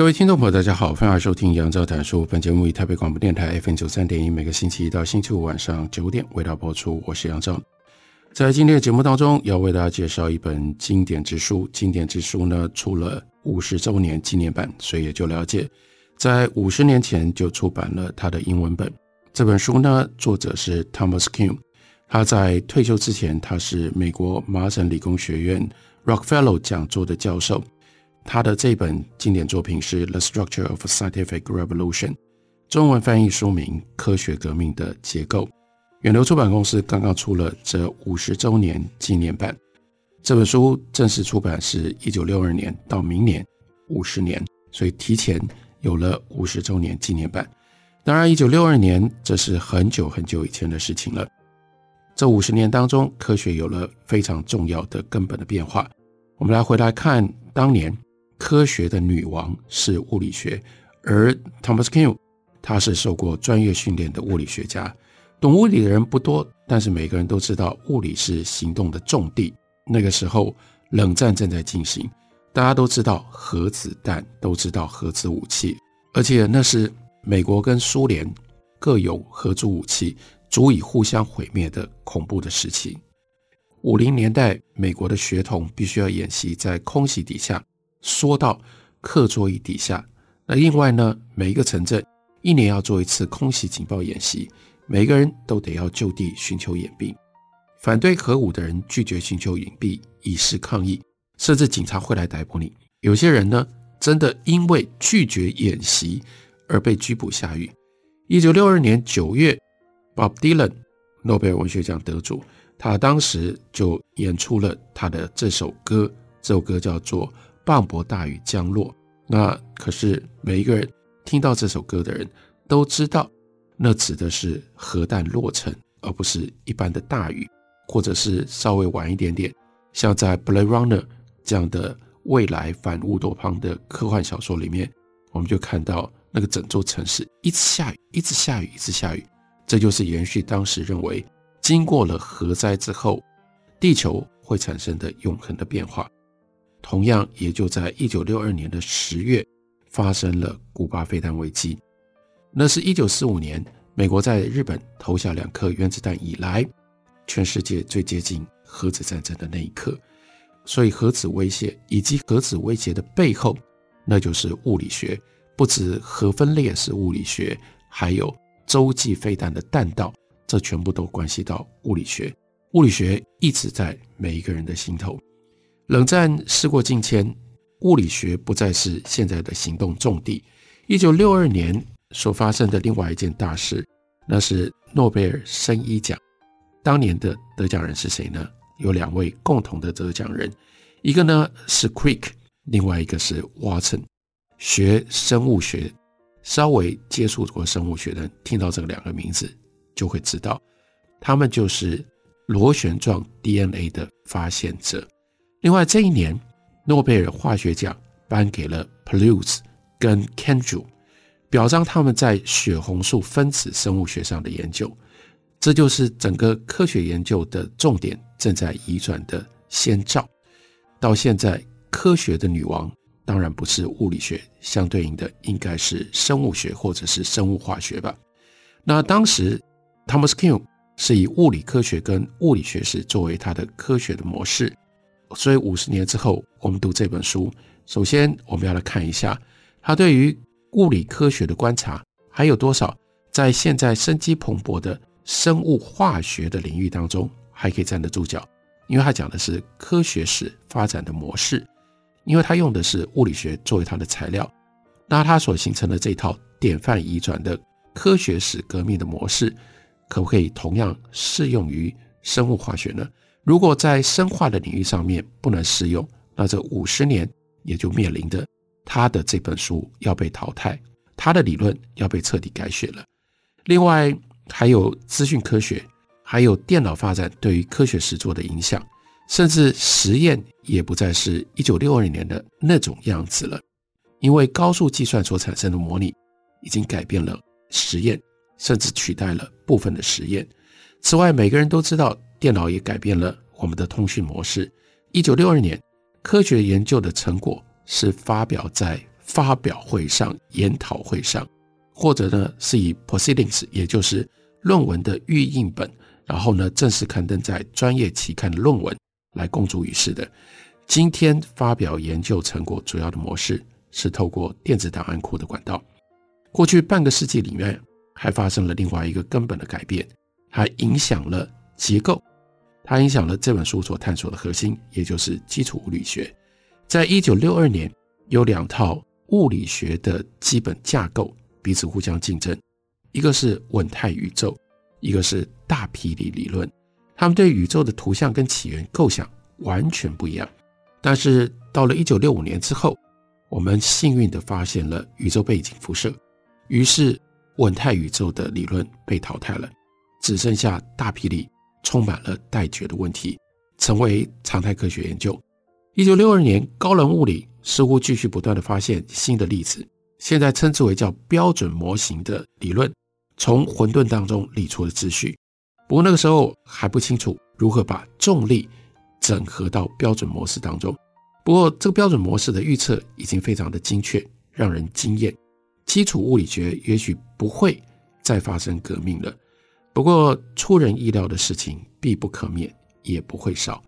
各位听众朋友，大家好，欢迎收听杨照谈书。本节目以台北广播电台 FM 九三点一，每个星期一到星期五晚上九点为大家播出。我是杨照，在今天的节目当中，要为大家介绍一本经典之书。经典之书呢，出了五十周年纪念版，所以也就了解，在五十年前就出版了他的英文本。这本书呢，作者是 Thomas Kuhn，他在退休之前，他是美国麻省理工学院 Rockefeller 讲座的教授。他的这本经典作品是《The Structure of Scientific Revolution》，中文翻译书名《科学革命的结构》。远流出版公司刚刚出了这五十周年纪念版。这本书正式出版是一九六二年，到明年五十年，所以提前有了五十周年纪念版。当然，一九六二年这是很久很久以前的事情了。这五十年当中，科学有了非常重要的根本的变化。我们来回来看当年。科学的女王是物理学，而 Thomas Kuhn 他是受过专业训练的物理学家。懂物理的人不多，但是每个人都知道物理是行动的重地。那个时候，冷战正在进行，大家都知道核子弹，都知道核子武器，而且那是美国跟苏联各有合作武器，足以互相毁灭的恐怖的时期。五零年代，美国的学童必须要演习在空袭底下。缩到课桌椅底下，那另外呢，每一个城镇一年要做一次空袭警报演习，每个人都得要就地寻求掩蔽。反对核武的人拒绝寻求隐蔽，以示抗议，甚至警察会来逮捕你。有些人呢，真的因为拒绝演习而被拘捕下狱。一九六二年九月，Bob Dylan，诺贝尔文学奖得主，他当时就演出了他的这首歌，这首歌叫做。磅礴大雨将落，那可是每一个人听到这首歌的人都知道，那指的是核弹落成，而不是一般的大雨，或者是稍微晚一点点，像在《Blade Runner》这样的未来反乌托邦的科幻小说里面，我们就看到那个整座城市一直下雨，一直下雨，一直下雨，这就是延续当时认为，经过了核灾之后，地球会产生的永恒的变化。同样，也就在一九六二年的十月，发生了古巴飞弹危机。那是一九四五年，美国在日本投下两颗原子弹以来，全世界最接近核子战争的那一刻。所以，核子威胁以及核子威胁的背后，那就是物理学。不止核分裂是物理学，还有洲际飞弹的弹道，这全部都关系到物理学。物理学一直在每一个人的心头。冷战时过境迁，物理学不再是现在的行动重地。一九六二年所发生的另外一件大事，那是诺贝尔生医奖。当年的得奖人是谁呢？有两位共同的得奖人，一个呢是 Crick，另外一个是 Watson。学生物学，稍微接触过生物学的人，听到这个两个名字就会知道，他们就是螺旋状 DNA 的发现者。另外，这一年诺贝尔化学奖颁给了 Ploutz 跟 Kendall，表彰他们在血红素分子生物学上的研究。这就是整个科学研究的重点正在移转的先兆。到现在，科学的女王当然不是物理学，相对应的应该是生物学或者是生物化学吧。那当时 Thomas Kuhn 是以物理科学跟物理学史作为他的科学的模式。所以五十年之后，我们读这本书，首先我们要来看一下他对于物理科学的观察还有多少，在现在生机蓬勃的生物化学的领域当中还可以站得住脚，因为他讲的是科学史发展的模式，因为他用的是物理学作为他的材料，那他所形成的这套典范移转的科学史革命的模式，可不可以同样适用于生物化学呢？如果在生化的领域上面不能适用，那这五十年也就面临着他的这本书要被淘汰，他的理论要被彻底改写了。另外，还有资讯科学，还有电脑发展对于科学实作的影响，甚至实验也不再是一九六二年的那种样子了，因为高速计算所产生的模拟已经改变了实验，甚至取代了部分的实验。此外，每个人都知道，电脑也改变了我们的通讯模式。一九六二年，科学研究的成果是发表在发表会上、研讨会上，或者呢是以 proceedings，也就是论文的预印本，然后呢正式刊登在专业期刊的论文来公诸于世的。今天发表研究成果主要的模式是透过电子档案库的管道。过去半个世纪里面，还发生了另外一个根本的改变，它影响了结构，它影响了这本书所探索的核心，也就是基础物理学。在一九六二年，有两套物理学的基本架构彼此互相竞争。一个是稳态宇宙，一个是大霹雳理论。他们对宇宙的图像跟起源构想完全不一样。但是到了一九六五年之后，我们幸运地发现了宇宙背景辐射，于是稳态宇宙的理论被淘汰了，只剩下大霹雳充满了待决的问题，成为常态科学研究。一九六二年，高能物理似乎继续不断地发现新的粒子，现在称之为叫标准模型的理论。从混沌当中理出了秩序，不过那个时候还不清楚如何把重力整合到标准模式当中。不过这个标准模式的预测已经非常的精确，让人惊艳。基础物理学也许不会再发生革命了，不过出人意料的事情必不可免，也不会少。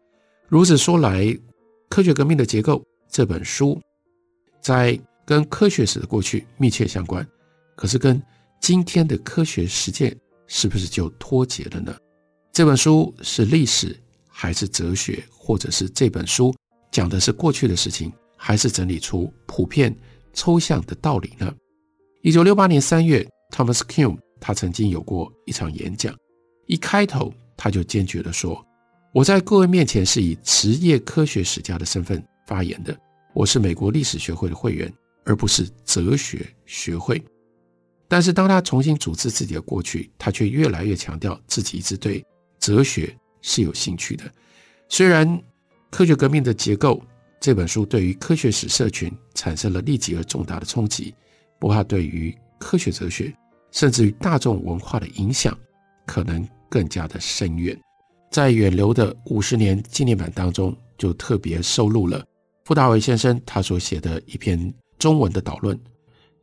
如此说来，《科学革命的结构》这本书在跟科学史的过去密切相关，可是跟今天的科学实践是不是就脱节了呢？这本书是历史还是哲学，或者是这本书讲的是过去的事情，还是整理出普遍抽象的道理呢？一九六八年三月，Thomas Kuhn 他曾经有过一场演讲，一开头他就坚决地说：“我在各位面前是以职业科学史家的身份发言的，我是美国历史学会的会员，而不是哲学学会。”但是当他重新组织自己的过去，他却越来越强调自己一直对哲学是有兴趣的。虽然《科学革命的结构》这本书对于科学史社群产生了立即而重大的冲击，不过对于科学哲学甚至于大众文化的影响可能更加的深远。在远流的五十年纪念版当中，就特别收录了傅大维先生他所写的一篇中文的导论，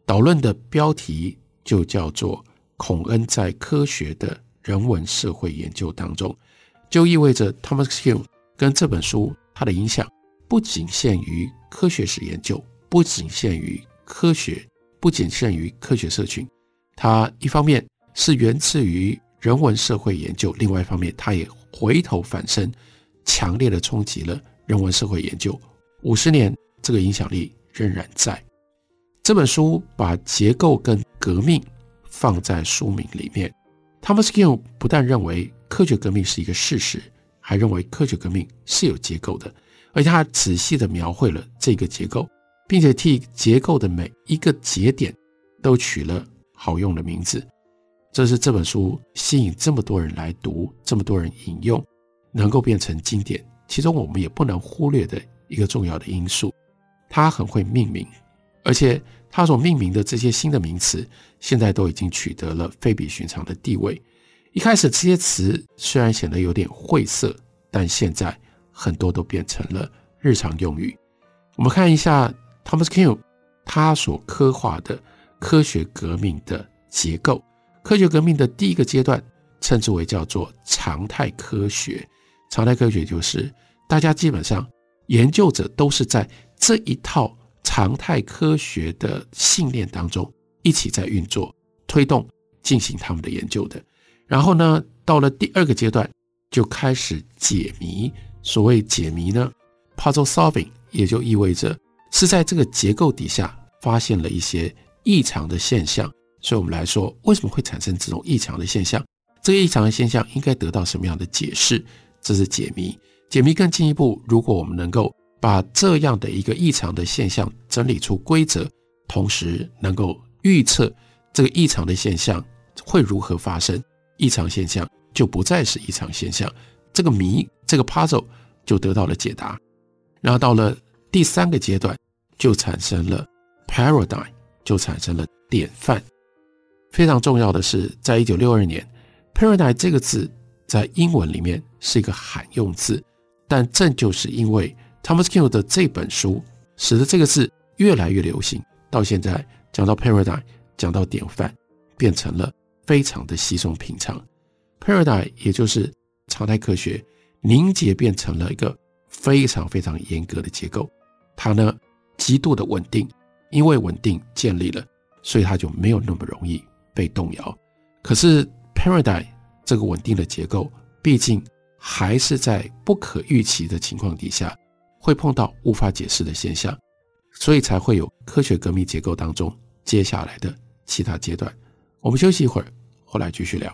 导论的标题。就叫做孔恩在科学的人文社会研究当中，就意味着 Thomas Kuhn 跟这本书它的影响不仅限于科学史研究，不仅限于科学，不仅限于科学社群。它一方面是源自于人文社会研究，另外一方面，它也回头反身，强烈的冲击了人文社会研究。五十年，这个影响力仍然在。这本书把结构跟革命放在书名里面。Thomas Kuhn 不但认为科学革命是一个事实，还认为科学革命是有结构的，而且他仔细地描绘了这个结构，并且替结构的每一个节点都取了好用的名字。这是这本书吸引这么多人来读，这么多人引用，能够变成经典。其中我们也不能忽略的一个重要的因素，他很会命名，而且。他所命名的这些新的名词，现在都已经取得了非比寻常的地位。一开始这些词虽然显得有点晦涩，但现在很多都变成了日常用语。我们看一下 Thomas Kuhn 他所刻画的科学革命的结构。科学革命的第一个阶段称之为叫做常态科学。常态科学就是大家基本上研究者都是在这一套。常态科学的信念当中，一起在运作、推动、进行他们的研究的。然后呢，到了第二个阶段，就开始解谜。所谓解谜呢，puzzle solving，也就意味着是在这个结构底下发现了一些异常的现象。所以我们来说，为什么会产生这种异常的现象？这个异常的现象应该得到什么样的解释？这是解谜。解谜更进一步，如果我们能够把这样的一个异常的现象整理出规则，同时能够预测这个异常的现象会如何发生，异常现象就不再是异常现象，这个谜，这个 puzzle 就得到了解答。然后到了第三个阶段，就产生了 paradigm，就产生了典范。非常重要的是，在一九六二年，paradigm 这个字在英文里面是一个罕用字。但正就是因为 Thomas Kuhn 的这本书，使得这个字越来越流行。到现在讲到 paradigm，讲到典范，变成了非常的稀松平常。paradigm 也就是常态科学凝结变成了一个非常非常严格的结构。它呢极度的稳定，因为稳定建立了，所以它就没有那么容易被动摇。可是 paradigm 这个稳定的结构，毕竟。还是在不可预期的情况底下，会碰到无法解释的现象，所以才会有科学革命结构当中接下来的其他阶段。我们休息一会儿，后来继续聊。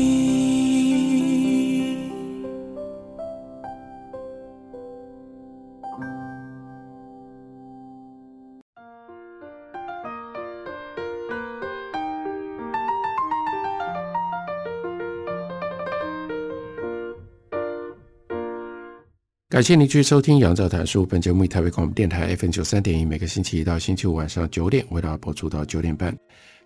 感谢您继续收听《杨照谈书》。本节目以台北广播电台 FM 九三点一，每个星期一到星期五晚上九点为大家播出到九点半。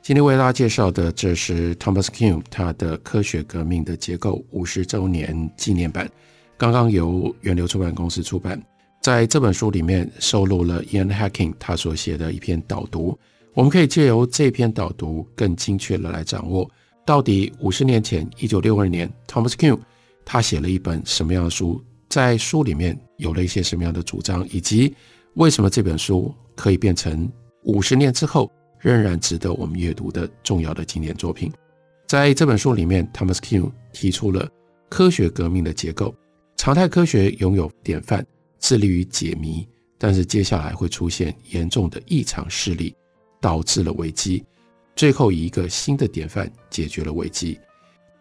今天为大家介绍的，这是 Thomas Kuhn 他的科学革命的结构五十周年纪念版，刚刚由源流出版公司出版。在这本书里面收录了 Ian Hacking 他所写的一篇导读，我们可以借由这篇导读更精确的来掌握，到底五十年前一九六二年 Thomas Kuhn 他写了一本什么样的书。在书里面有了一些什么样的主张，以及为什么这本书可以变成五十年之后仍然值得我们阅读的重要的经典作品。在这本书里面，Thomas Kuhn 提出了科学革命的结构，常态科学拥有典范，致力于解谜，但是接下来会出现严重的异常事例，导致了危机，最后以一个新的典范解决了危机。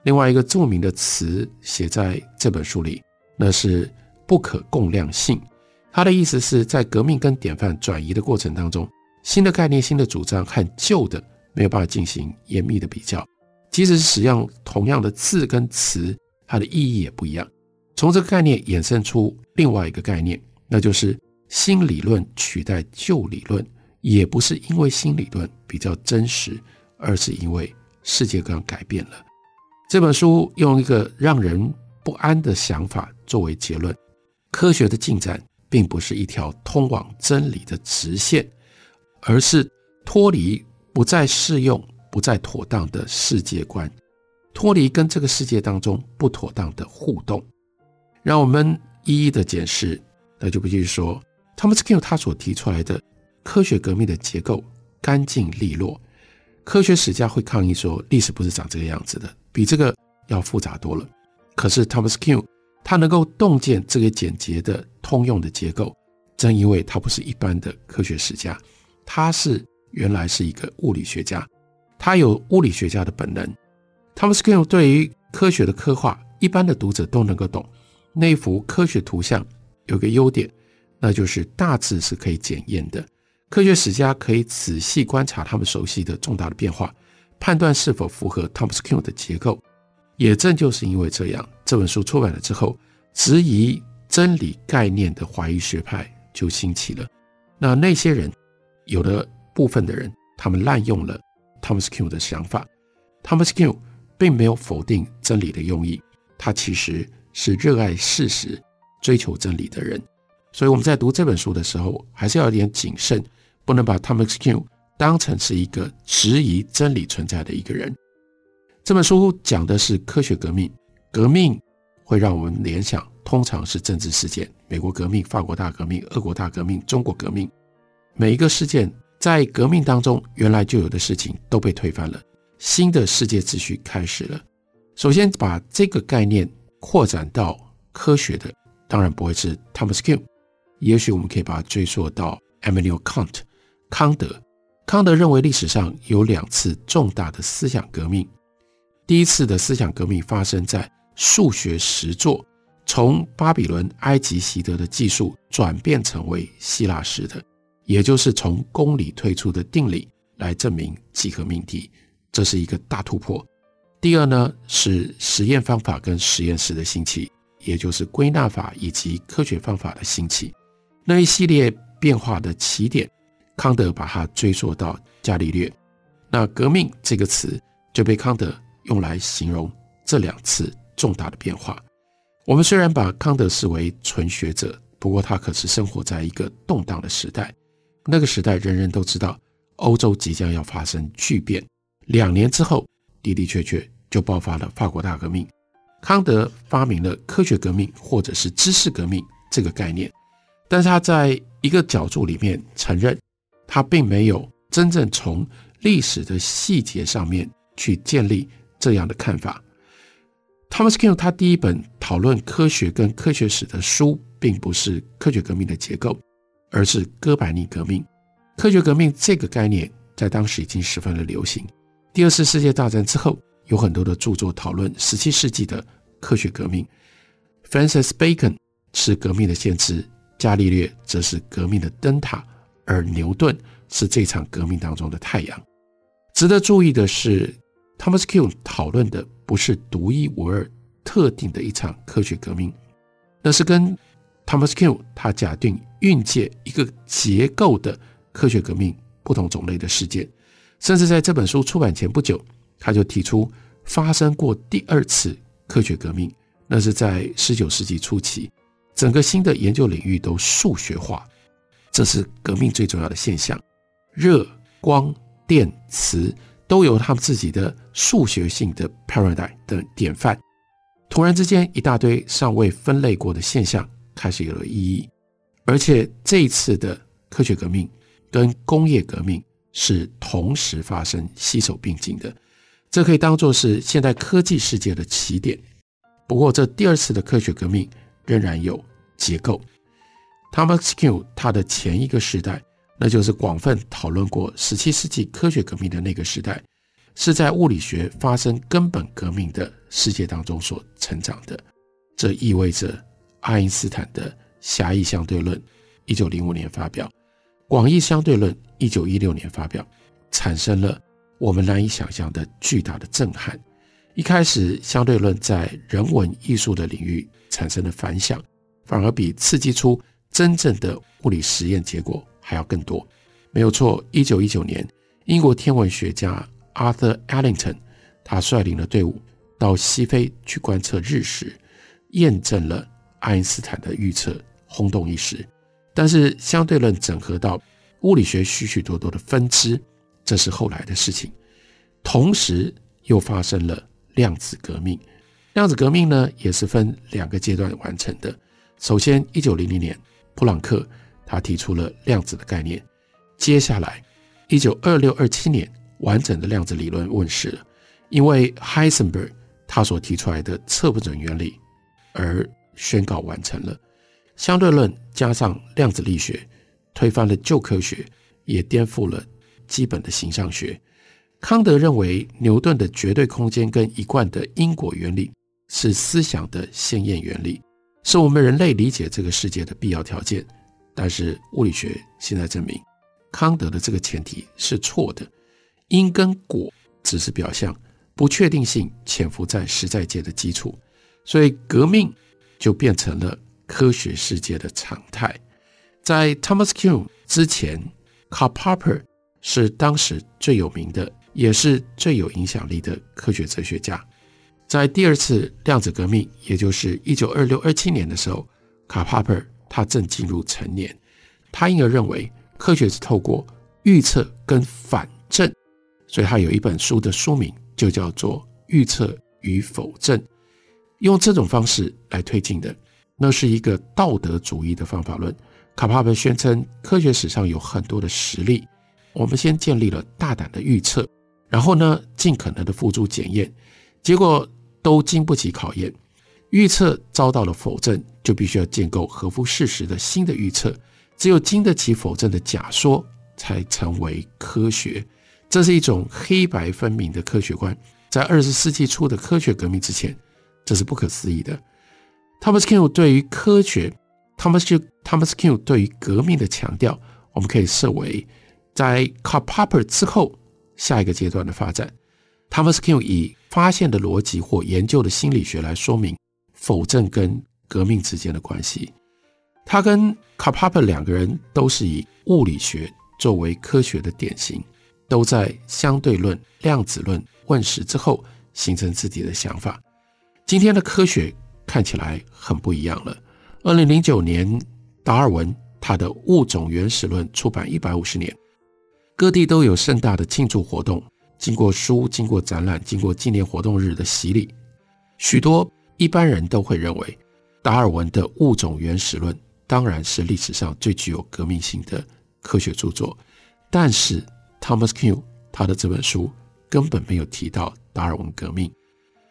另外一个著名的词写在这本书里。那是不可共量性，他的意思是在革命跟典范转移的过程当中，新的概念、新的主张和旧的没有办法进行严密的比较，即使是使用同样的字跟词，它的意义也不一样。从这个概念衍生出另外一个概念，那就是新理论取代旧理论，也不是因为新理论比较真实，而是因为世界观改变了。这本书用一个让人不安的想法作为结论，科学的进展并不是一条通往真理的直线，而是脱离不再适用、不再妥当的世界观，脱离跟这个世界当中不妥当的互动。让我们一一的检视，那就必须说，Thomas Kuhn 他所提出来的科学革命的结构干净利落。科学史家会抗议说，历史不是长这个样子的，比这个要复杂多了。可是 Thomas Kuhn 他能够洞见这个简洁的通用的结构，正因为他不是一般的科学史家，他是原来是一个物理学家，他有物理学家的本能。Thomas Kuhn 对于科学的刻画，一般的读者都能够懂。那幅科学图像有个优点，那就是大致是可以检验的，科学史家可以仔细观察他们熟悉的重大的变化，判断是否符合 Thomas Kuhn 的结构。也正就是因为这样，这本书出版了之后，质疑真理概念的怀疑学派就兴起了。那那些人，有的部分的人，他们滥用了 Thomas Kuhn 的想法。Thomas Kuhn 并没有否定真理的用意，他其实是热爱事实、追求真理的人。所以我们在读这本书的时候，还是要有点谨慎，不能把 Thomas Kuhn 当成是一个质疑真理存在的一个人。这本书讲的是科学革命，革命会让我们联想通常是政治事件，美国革命、法国大革命、俄国大革命、中国革命，每一个事件在革命当中原来就有的事情都被推翻了，新的世界秩序开始了。首先把这个概念扩展到科学的，当然不会是 Thomas Kuhn，也许我们可以把它追溯到 Emmanuel Kant，康德。康德认为历史上有两次重大的思想革命，第一次的思想革命发生在数学实作，从巴比伦、埃及习得的技术转变成为希腊式的，也就是从公理推出的定理来证明几何命题，这是一个大突破。第二呢，是实验方法跟实验室的兴起，也就是归纳法以及科学方法的兴起，那一系列变化的起点。康德把它追溯到伽利略，那“革命”这个词就被康德用来形容这两次重大的变化。我们虽然把康德视为纯学者，不过他可是生活在一个动荡的时代。那个时代，人人都知道欧洲即将要发生巨变。两年之后，的的确确就爆发了法国大革命。康德发明了科学革命或者是知识革命这个概念，但是他在一个角度里面承认。他并没有真正从历史的细节上面去建立这样的看法。Thomas Kuhn 他第一本讨论科学跟科学史的书，并不是科学革命的结构，而是哥白尼革命。科学革命这个概念在当时已经十分的流行。第二次世界大战之后，有很多的著作讨论十七世纪的科学革命。Francis Bacon 是革命的先知，伽利略则是革命的灯塔。而牛顿是这场革命当中的太阳。值得注意的是，Thomas Kuhn 讨论的不是独一无二、特定的一场科学革命，那是跟 Thomas Kuhn 他假定运界一个结构的科学革命不同种类的事件。甚至在这本书出版前不久，他就提出发生过第二次科学革命，那是在十九世纪初期，整个新的研究领域都数学化。这是革命最重要的现象，热、光、电、磁都有他们自己的数学性的 paradigm 的典范。突然之间，一大堆尚未分类过的现象开始有了意义，而且这一次的科学革命跟工业革命是同时发生、携手并进的。这可以当作是现代科技世界的起点。不过，这第二次的科学革命仍然有结构。Thomas Kuhn 他的前一个时代，那就是广泛讨论过十七世纪科学革命的那个时代，是在物理学发生根本革命的世界当中所成长的。这意味着爱因斯坦的狭义相对论，一九零五年发表；广义相对论，一九一六年发表，产生了我们难以想象的巨大的震撼。一开始，相对论在人文艺术的领域产生了反响，反而比刺激出。真正的物理实验结果还要更多，没有错。一九一九年，英国天文学家 Arthur Eddington，他率领了队伍到西非去观测日食，验证了爱因斯坦的预测，轰动一时。但是相对论整合到物理学许许多多的分支，这是后来的事情。同时又发生了量子革命，量子革命呢也是分两个阶段完成的。首先，一九零零年。普朗克他提出了量子的概念，接下来一九二六二七年，完整的量子理论问世了，因为 Heisenberg 他所提出来的测不准原理而宣告完成了。相对论加上量子力学，推翻了旧科学，也颠覆了基本的形象学。康德认为牛顿的绝对空间跟一贯的因果原理是思想的先验原理。是我们人类理解这个世界的必要条件，但是物理学现在证明，康德的这个前提是错的。因跟果只是表象，不确定性潜伏在实在界的基础，所以革命就变成了科学世界的常态。在 Thomas Kuhn 之前，Karl Popper 是当时最有名的，也是最有影响力的科学哲学家。在第二次量子革命，也就是一九二六二七年的时候，卡帕尔他正进入成年，他因而认为科学是透过预测跟反证，所以他有一本书的书名就叫做《预测与否证》，用这种方式来推进的。那是一个道德主义的方法论。卡帕文宣称，科学史上有很多的实例，我们先建立了大胆的预测，然后呢，尽可能的付诸检验，结果都经不起考验。预测遭到了否证，就必须要建构合乎事实的新的预测。只有经得起否证的假说，才成为科学。这是一种黑白分明的科学观。在二十世纪初的科学革命之前，这是不可思议的。Thomas Kuhn 对于科学，Thomas Thomas Kuhn 对于革命的强调，我们可以设为在 Karl Popper 之后下一个阶段的发展。Thomas Kuhn 以发现的逻辑或研究的心理学来说明否证跟革命之间的关系。他跟 Karl Popper 两个人都是以物理学作为科学的典型，都在相对论、量子论问世之后形成自己的想法。今天的科学看起来很不一样了。二零零九年，达尔文他的《物种原始论》出版一百五十年，各地都有盛大的庆祝活动，经过书、经过展览、经过纪念活动日的洗礼，许多一般人都会认为达尔文的《物种原始论》。当然是历史上最具有革命性的科学著作，但是 Thomas Kuhn 他的这本书根本没有提到达尔文革命。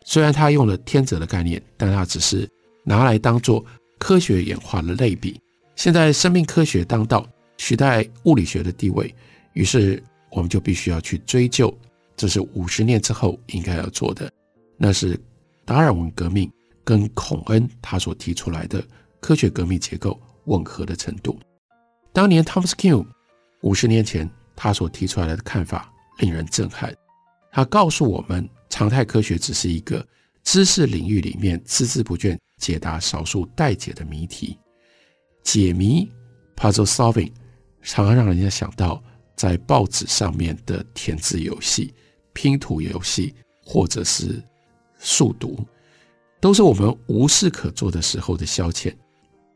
虽然他用了天择的概念，但他只是拿来当做科学演化的类比。现在生命科学当道，取代物理学的地位，于是我们就必须要去追究，这是五十年之后应该要做的，那是达尔文革命跟孔恩他所提出来的。科学革命结构吻合的程度。当年 Thomas Kuhn 五十年前他所提出来的看法令人震撼。他告诉我们，常态科学只是一个知识领域里面孜孜不倦解答少数待解的谜题。解谜 （puzzle solving） 常常让人家想到在报纸上面的填字游戏、拼图游戏，或者是速读，都是我们无事可做的时候的消遣。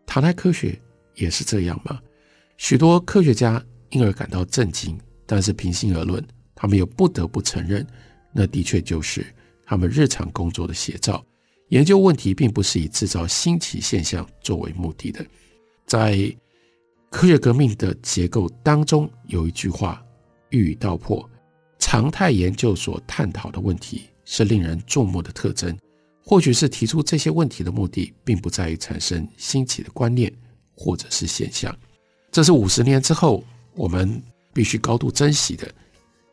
唐代科学也是这样吗？许多科学家因而感到震惊，但是平心而论，他们又不得不承认，那的确就是他们日常工作的写照。研究问题并不是以制造新奇现象作为目的的。在科学革命的结构当中，有一句话一语道破：常态研究所探讨的问题是令人注目的特征。或许是提出这些问题的目的，并不在于产生新奇的观念或者是现象。这是五十年之后我们必须高度珍惜的。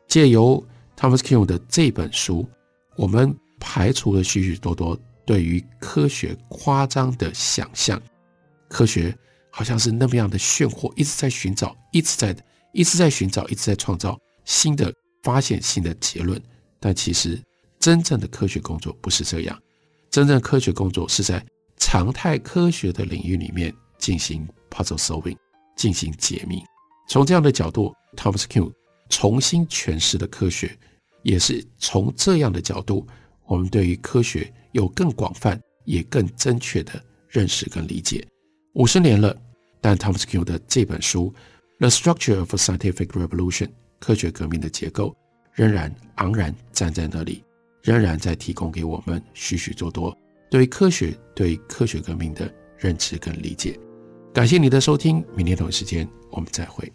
借由 Thomas Kuhn 的这本书，我们排除了许许多多对于科学夸张的想象。科学好像是那么样的炫惑，一直在寻找，一直在，一直在寻找，一直在创造新的发现、新的结论。但其实真正的科学工作不是这样。真正科学工作是在常态科学的领域里面进行 puzzle solving，进行解密。从这样的角度，Thomas Kuhn 重新诠释了科学，也是从这样的角度，我们对于科学有更广泛也更正确的认识跟理解。五十年了，但 Thomas Kuhn 的这本书《The Structure of Scientific Revolution》科学革命的结构仍然昂然站在那里。仍然在提供给我们许许多多对科学、对科学革命的认知跟理解。感谢你的收听，明天同一时间我们再会。